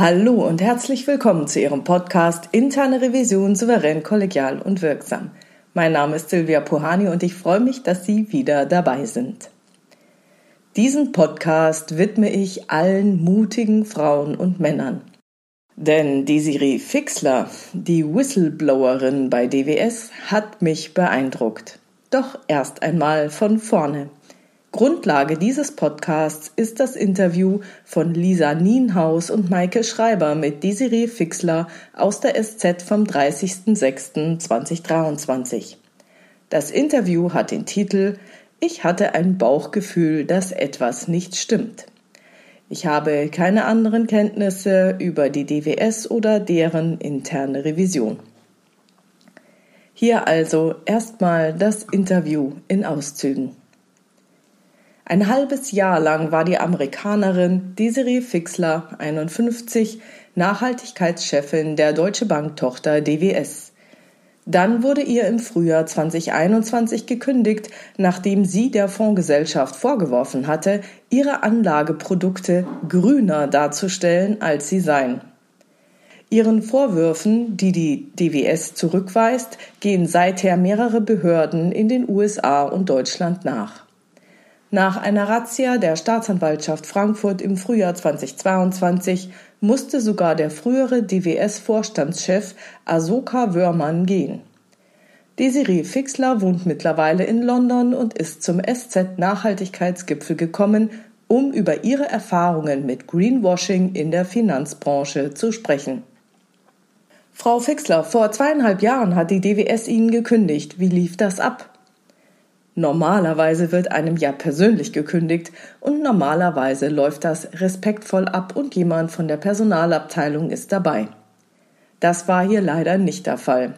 Hallo und herzlich willkommen zu Ihrem Podcast Interne Revision souverän, kollegial und wirksam. Mein Name ist Silvia Puhani und ich freue mich, dass Sie wieder dabei sind. Diesen Podcast widme ich allen mutigen Frauen und Männern. Denn Desiree Fixler, die Whistleblowerin bei DWS, hat mich beeindruckt. Doch erst einmal von vorne. Grundlage dieses Podcasts ist das Interview von Lisa Nienhaus und Maike Schreiber mit Desiree Fixler aus der SZ vom 30.06.2023. Das Interview hat den Titel Ich hatte ein Bauchgefühl, dass etwas nicht stimmt. Ich habe keine anderen Kenntnisse über die DWS oder deren interne Revision. Hier also erstmal das Interview in Auszügen. Ein halbes Jahr lang war die Amerikanerin Desiree Fixler, 51, Nachhaltigkeitschefin der Deutsche Bank Tochter DWS. Dann wurde ihr im Frühjahr 2021 gekündigt, nachdem sie der Fondsgesellschaft vorgeworfen hatte, ihre Anlageprodukte grüner darzustellen, als sie seien. Ihren Vorwürfen, die die DWS zurückweist, gehen seither mehrere Behörden in den USA und Deutschland nach. Nach einer Razzia der Staatsanwaltschaft Frankfurt im Frühjahr 2022 musste sogar der frühere DWS-Vorstandschef Asoka Wörmann gehen. Desiree Fixler wohnt mittlerweile in London und ist zum SZ-Nachhaltigkeitsgipfel gekommen, um über ihre Erfahrungen mit Greenwashing in der Finanzbranche zu sprechen. Frau Fixler, vor zweieinhalb Jahren hat die DWS Ihnen gekündigt. Wie lief das ab? Normalerweise wird einem ja persönlich gekündigt und normalerweise läuft das respektvoll ab und jemand von der Personalabteilung ist dabei. Das war hier leider nicht der Fall.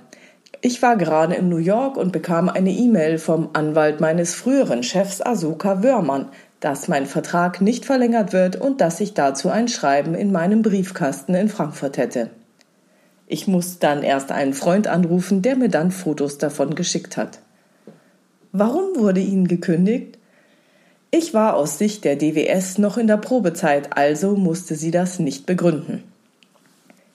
Ich war gerade in New York und bekam eine E-Mail vom Anwalt meines früheren Chefs Asuka Wörmann, dass mein Vertrag nicht verlängert wird und dass ich dazu ein Schreiben in meinem Briefkasten in Frankfurt hätte. Ich musste dann erst einen Freund anrufen, der mir dann Fotos davon geschickt hat. Warum wurde Ihnen gekündigt? Ich war aus Sicht der DWS noch in der Probezeit, also musste sie das nicht begründen.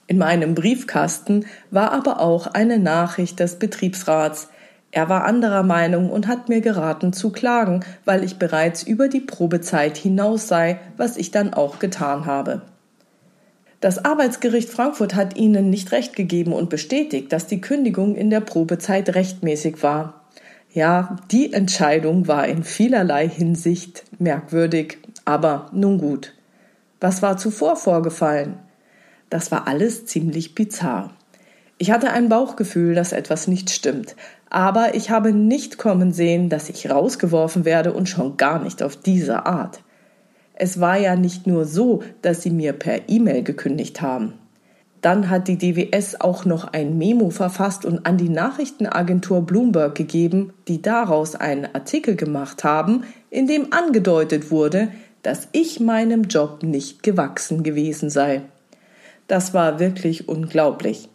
In meinem Briefkasten war aber auch eine Nachricht des Betriebsrats. Er war anderer Meinung und hat mir geraten zu klagen, weil ich bereits über die Probezeit hinaus sei, was ich dann auch getan habe. Das Arbeitsgericht Frankfurt hat Ihnen nicht recht gegeben und bestätigt, dass die Kündigung in der Probezeit rechtmäßig war. Ja, die Entscheidung war in vielerlei Hinsicht merkwürdig, aber nun gut. Was war zuvor vorgefallen? Das war alles ziemlich bizarr. Ich hatte ein Bauchgefühl, dass etwas nicht stimmt, aber ich habe nicht kommen sehen, dass ich rausgeworfen werde und schon gar nicht auf diese Art. Es war ja nicht nur so, dass sie mir per E-Mail gekündigt haben. Dann hat die DWS auch noch ein Memo verfasst und an die Nachrichtenagentur Bloomberg gegeben, die daraus einen Artikel gemacht haben, in dem angedeutet wurde, dass ich meinem Job nicht gewachsen gewesen sei. Das war wirklich unglaublich.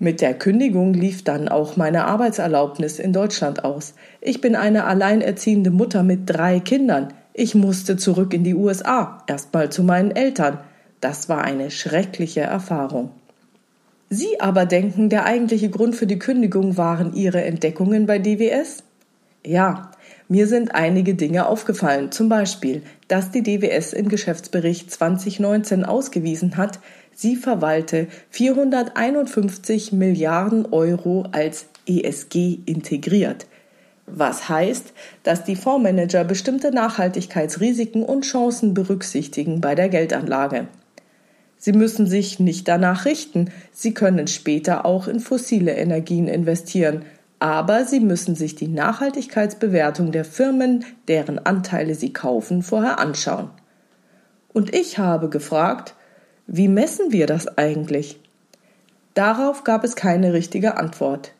Mit der Kündigung lief dann auch meine Arbeitserlaubnis in Deutschland aus. Ich bin eine alleinerziehende Mutter mit drei Kindern. Ich musste zurück in die USA, erstmal zu meinen Eltern. Das war eine schreckliche Erfahrung. Sie aber denken, der eigentliche Grund für die Kündigung waren Ihre Entdeckungen bei DWS? Ja, mir sind einige Dinge aufgefallen, zum Beispiel, dass die DWS im Geschäftsbericht 2019 ausgewiesen hat, sie verwalte 451 Milliarden Euro als ESG integriert. Was heißt, dass die Fondsmanager bestimmte Nachhaltigkeitsrisiken und Chancen berücksichtigen bei der Geldanlage. Sie müssen sich nicht danach richten, Sie können später auch in fossile Energien investieren, aber Sie müssen sich die Nachhaltigkeitsbewertung der Firmen, deren Anteile Sie kaufen, vorher anschauen. Und ich habe gefragt, wie messen wir das eigentlich? Darauf gab es keine richtige Antwort.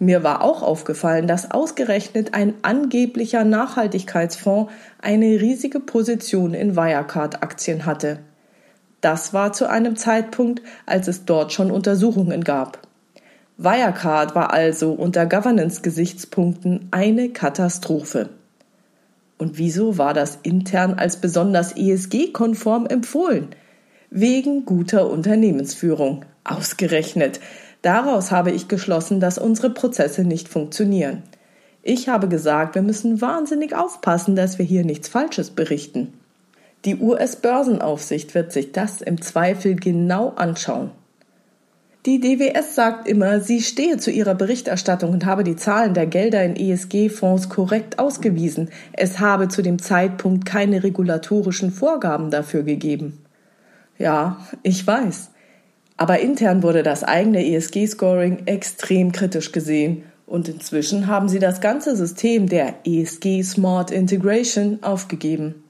Mir war auch aufgefallen, dass ausgerechnet ein angeblicher Nachhaltigkeitsfonds eine riesige Position in Wirecard-Aktien hatte. Das war zu einem Zeitpunkt, als es dort schon Untersuchungen gab. Wirecard war also unter Governance-Gesichtspunkten eine Katastrophe. Und wieso war das intern als besonders ESG-konform empfohlen? Wegen guter Unternehmensführung. Ausgerechnet. Daraus habe ich geschlossen, dass unsere Prozesse nicht funktionieren. Ich habe gesagt, wir müssen wahnsinnig aufpassen, dass wir hier nichts Falsches berichten. Die US-Börsenaufsicht wird sich das im Zweifel genau anschauen. Die DWS sagt immer, sie stehe zu ihrer Berichterstattung und habe die Zahlen der Gelder in ESG-Fonds korrekt ausgewiesen. Es habe zu dem Zeitpunkt keine regulatorischen Vorgaben dafür gegeben. Ja, ich weiß. Aber intern wurde das eigene ESG-Scoring extrem kritisch gesehen und inzwischen haben sie das ganze System der ESG Smart Integration aufgegeben.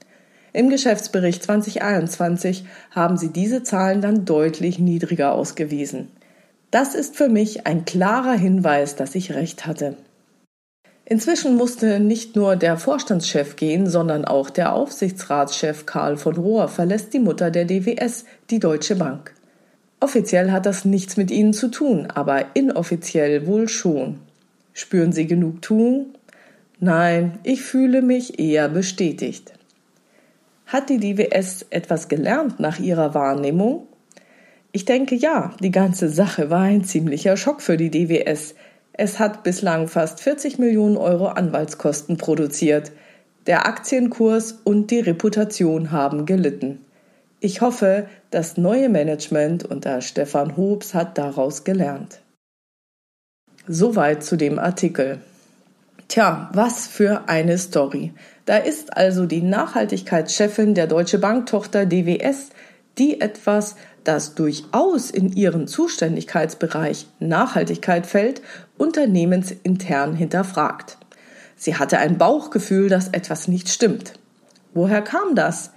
Im Geschäftsbericht 2021 haben sie diese Zahlen dann deutlich niedriger ausgewiesen. Das ist für mich ein klarer Hinweis, dass ich recht hatte. Inzwischen musste nicht nur der Vorstandschef gehen, sondern auch der Aufsichtsratschef Karl von Rohr verlässt die Mutter der DWS, die Deutsche Bank. Offiziell hat das nichts mit ihnen zu tun, aber inoffiziell wohl schon. Spüren Sie Genugtuung? Nein, ich fühle mich eher bestätigt. Hat die DWS etwas gelernt nach ihrer Wahrnehmung? Ich denke ja, die ganze Sache war ein ziemlicher Schock für die DWS. Es hat bislang fast 40 Millionen Euro Anwaltskosten produziert. Der Aktienkurs und die Reputation haben gelitten. Ich hoffe, das neue Management unter Stefan Hobbs hat daraus gelernt. Soweit zu dem Artikel. Tja, was für eine Story. Da ist also die Nachhaltigkeitschefin der Deutsche Bank Tochter DWS, die etwas das durchaus in ihren Zuständigkeitsbereich Nachhaltigkeit fällt, unternehmensintern hinterfragt. Sie hatte ein Bauchgefühl, dass etwas nicht stimmt. Woher kam das?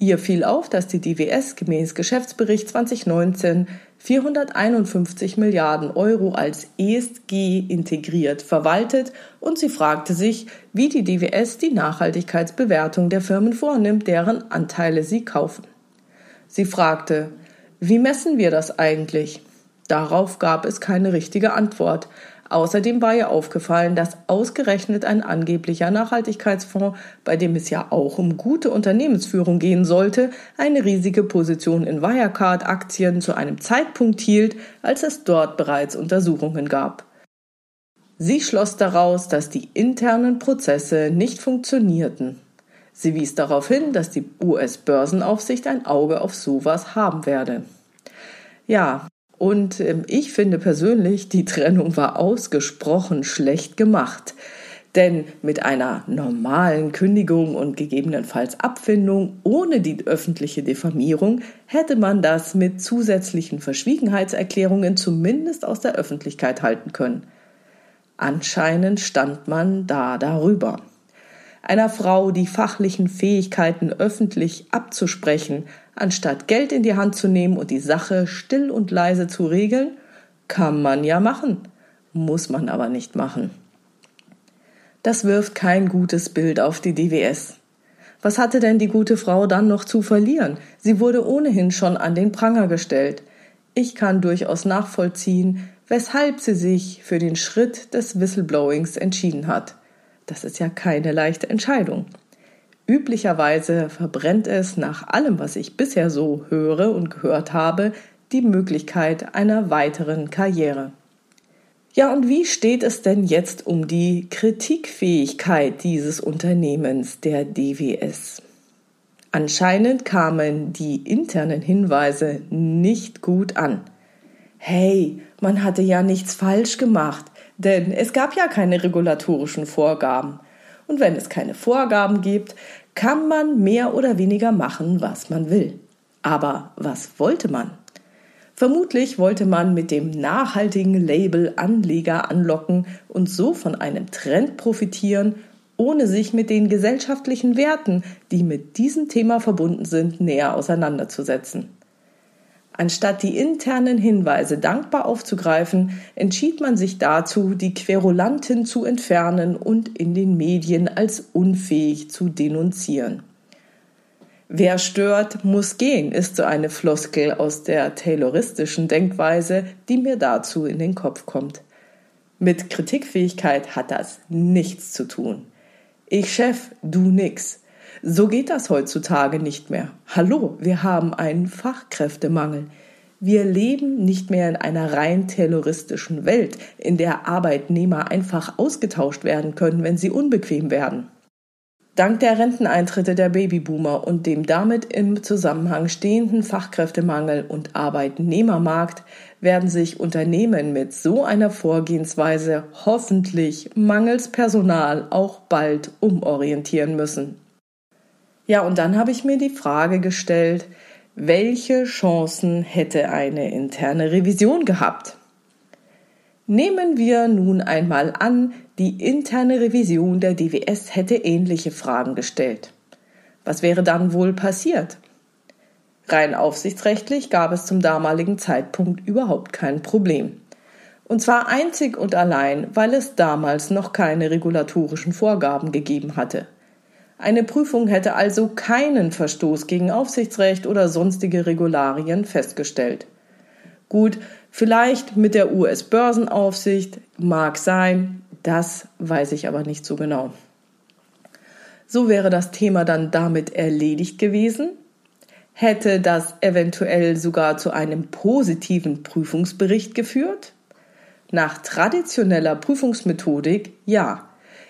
Ihr fiel auf, dass die DWS gemäß Geschäftsbericht 2019 451 Milliarden Euro als ESG integriert verwaltet und sie fragte sich, wie die DWS die Nachhaltigkeitsbewertung der Firmen vornimmt, deren Anteile sie kaufen. Sie fragte, wie messen wir das eigentlich? Darauf gab es keine richtige Antwort. Außerdem war ihr aufgefallen, dass ausgerechnet ein angeblicher Nachhaltigkeitsfonds, bei dem es ja auch um gute Unternehmensführung gehen sollte, eine riesige Position in Wirecard-Aktien zu einem Zeitpunkt hielt, als es dort bereits Untersuchungen gab. Sie schloss daraus, dass die internen Prozesse nicht funktionierten. Sie wies darauf hin, dass die US-Börsenaufsicht ein Auge auf sowas haben werde. Ja, und äh, ich finde persönlich, die Trennung war ausgesprochen schlecht gemacht. Denn mit einer normalen Kündigung und gegebenenfalls Abfindung ohne die öffentliche Diffamierung hätte man das mit zusätzlichen Verschwiegenheitserklärungen zumindest aus der Öffentlichkeit halten können. Anscheinend stand man da darüber einer Frau die fachlichen Fähigkeiten öffentlich abzusprechen, anstatt Geld in die Hand zu nehmen und die Sache still und leise zu regeln, kann man ja machen, muss man aber nicht machen. Das wirft kein gutes Bild auf die DWS. Was hatte denn die gute Frau dann noch zu verlieren? Sie wurde ohnehin schon an den Pranger gestellt. Ich kann durchaus nachvollziehen, weshalb sie sich für den Schritt des Whistleblowings entschieden hat. Das ist ja keine leichte Entscheidung. Üblicherweise verbrennt es nach allem, was ich bisher so höre und gehört habe, die Möglichkeit einer weiteren Karriere. Ja, und wie steht es denn jetzt um die Kritikfähigkeit dieses Unternehmens, der DWS? Anscheinend kamen die internen Hinweise nicht gut an. Hey, man hatte ja nichts falsch gemacht. Denn es gab ja keine regulatorischen Vorgaben. Und wenn es keine Vorgaben gibt, kann man mehr oder weniger machen, was man will. Aber was wollte man? Vermutlich wollte man mit dem nachhaltigen Label Anleger anlocken und so von einem Trend profitieren, ohne sich mit den gesellschaftlichen Werten, die mit diesem Thema verbunden sind, näher auseinanderzusetzen. Anstatt die internen Hinweise dankbar aufzugreifen, entschied man sich dazu, die Querulanten zu entfernen und in den Medien als unfähig zu denunzieren. Wer stört, muss gehen, ist so eine Floskel aus der tayloristischen Denkweise, die mir dazu in den Kopf kommt. Mit Kritikfähigkeit hat das nichts zu tun. Ich Chef, du nix. So geht das heutzutage nicht mehr. Hallo, wir haben einen Fachkräftemangel. Wir leben nicht mehr in einer rein terroristischen Welt, in der Arbeitnehmer einfach ausgetauscht werden können, wenn sie unbequem werden. Dank der Renteneintritte der Babyboomer und dem damit im Zusammenhang stehenden Fachkräftemangel und Arbeitnehmermarkt werden sich Unternehmen mit so einer Vorgehensweise hoffentlich mangels Personal auch bald umorientieren müssen. Ja, und dann habe ich mir die Frage gestellt, welche Chancen hätte eine interne Revision gehabt? Nehmen wir nun einmal an, die interne Revision der DWS hätte ähnliche Fragen gestellt. Was wäre dann wohl passiert? Rein aufsichtsrechtlich gab es zum damaligen Zeitpunkt überhaupt kein Problem. Und zwar einzig und allein, weil es damals noch keine regulatorischen Vorgaben gegeben hatte. Eine Prüfung hätte also keinen Verstoß gegen Aufsichtsrecht oder sonstige Regularien festgestellt. Gut, vielleicht mit der US-Börsenaufsicht mag sein, das weiß ich aber nicht so genau. So wäre das Thema dann damit erledigt gewesen. Hätte das eventuell sogar zu einem positiven Prüfungsbericht geführt? Nach traditioneller Prüfungsmethodik ja.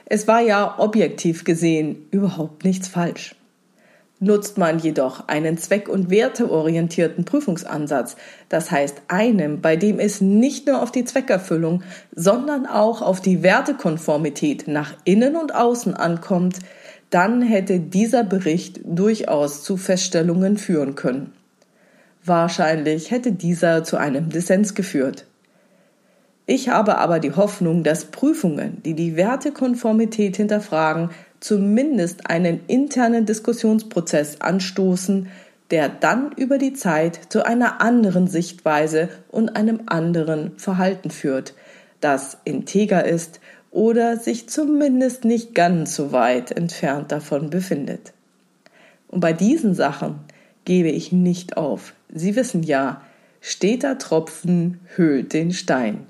Es war ja objektiv gesehen überhaupt nichts falsch. Nutzt man jedoch einen zweck- und werteorientierten Prüfungsansatz, das heißt einem, bei dem es nicht nur auf die Zweckerfüllung, sondern auch auf die Wertekonformität nach innen und außen ankommt, dann hätte dieser Bericht durchaus zu Feststellungen führen können. Wahrscheinlich hätte dieser zu einem Dissens geführt. Ich habe aber die Hoffnung, dass Prüfungen, die die Wertekonformität hinterfragen, zumindest einen internen Diskussionsprozess anstoßen, der dann über die Zeit zu einer anderen Sichtweise und einem anderen Verhalten führt, das integer ist oder sich zumindest nicht ganz so weit entfernt davon befindet. Und bei diesen Sachen gebe ich nicht auf. Sie wissen ja, steter Tropfen höhlt den Stein.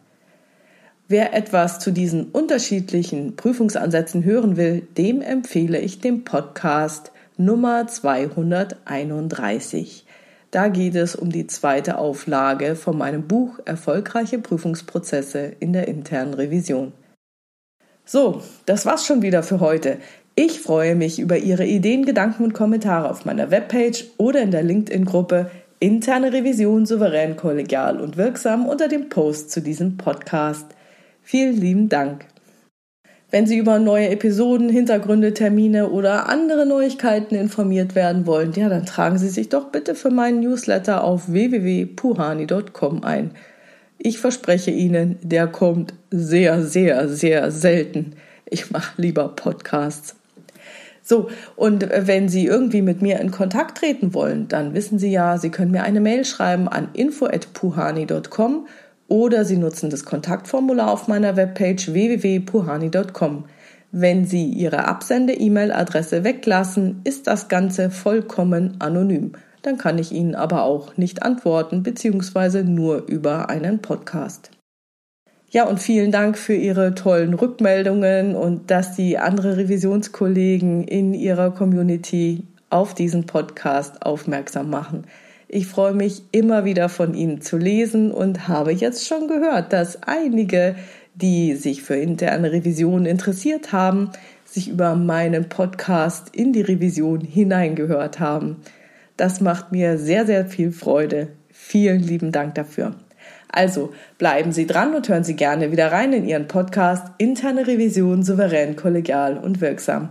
Wer etwas zu diesen unterschiedlichen Prüfungsansätzen hören will, dem empfehle ich den Podcast Nummer 231. Da geht es um die zweite Auflage von meinem Buch Erfolgreiche Prüfungsprozesse in der internen Revision. So, das war's schon wieder für heute. Ich freue mich über Ihre Ideen, Gedanken und Kommentare auf meiner Webpage oder in der LinkedIn-Gruppe Interne Revision souverän, kollegial und wirksam unter dem Post zu diesem Podcast. Vielen lieben Dank. Wenn Sie über neue Episoden, Hintergründe, Termine oder andere Neuigkeiten informiert werden wollen, ja, dann tragen Sie sich doch bitte für meinen Newsletter auf www.puhani.com ein. Ich verspreche Ihnen, der kommt sehr, sehr, sehr selten. Ich mache lieber Podcasts. So, und wenn Sie irgendwie mit mir in Kontakt treten wollen, dann wissen Sie ja, Sie können mir eine Mail schreiben an info@puhani.com oder Sie nutzen das Kontaktformular auf meiner Webpage www.puhani.com. Wenn Sie Ihre Absende-E-Mail-Adresse weglassen, ist das Ganze vollkommen anonym. Dann kann ich Ihnen aber auch nicht antworten, beziehungsweise nur über einen Podcast. Ja, und vielen Dank für Ihre tollen Rückmeldungen und dass Sie andere Revisionskollegen in Ihrer Community auf diesen Podcast aufmerksam machen. Ich freue mich immer wieder von Ihnen zu lesen und habe jetzt schon gehört, dass einige, die sich für interne Revision interessiert haben, sich über meinen Podcast in die Revision hineingehört haben. Das macht mir sehr, sehr viel Freude. Vielen lieben Dank dafür. Also bleiben Sie dran und hören Sie gerne wieder rein in Ihren Podcast Interne Revision souverän, kollegial und wirksam.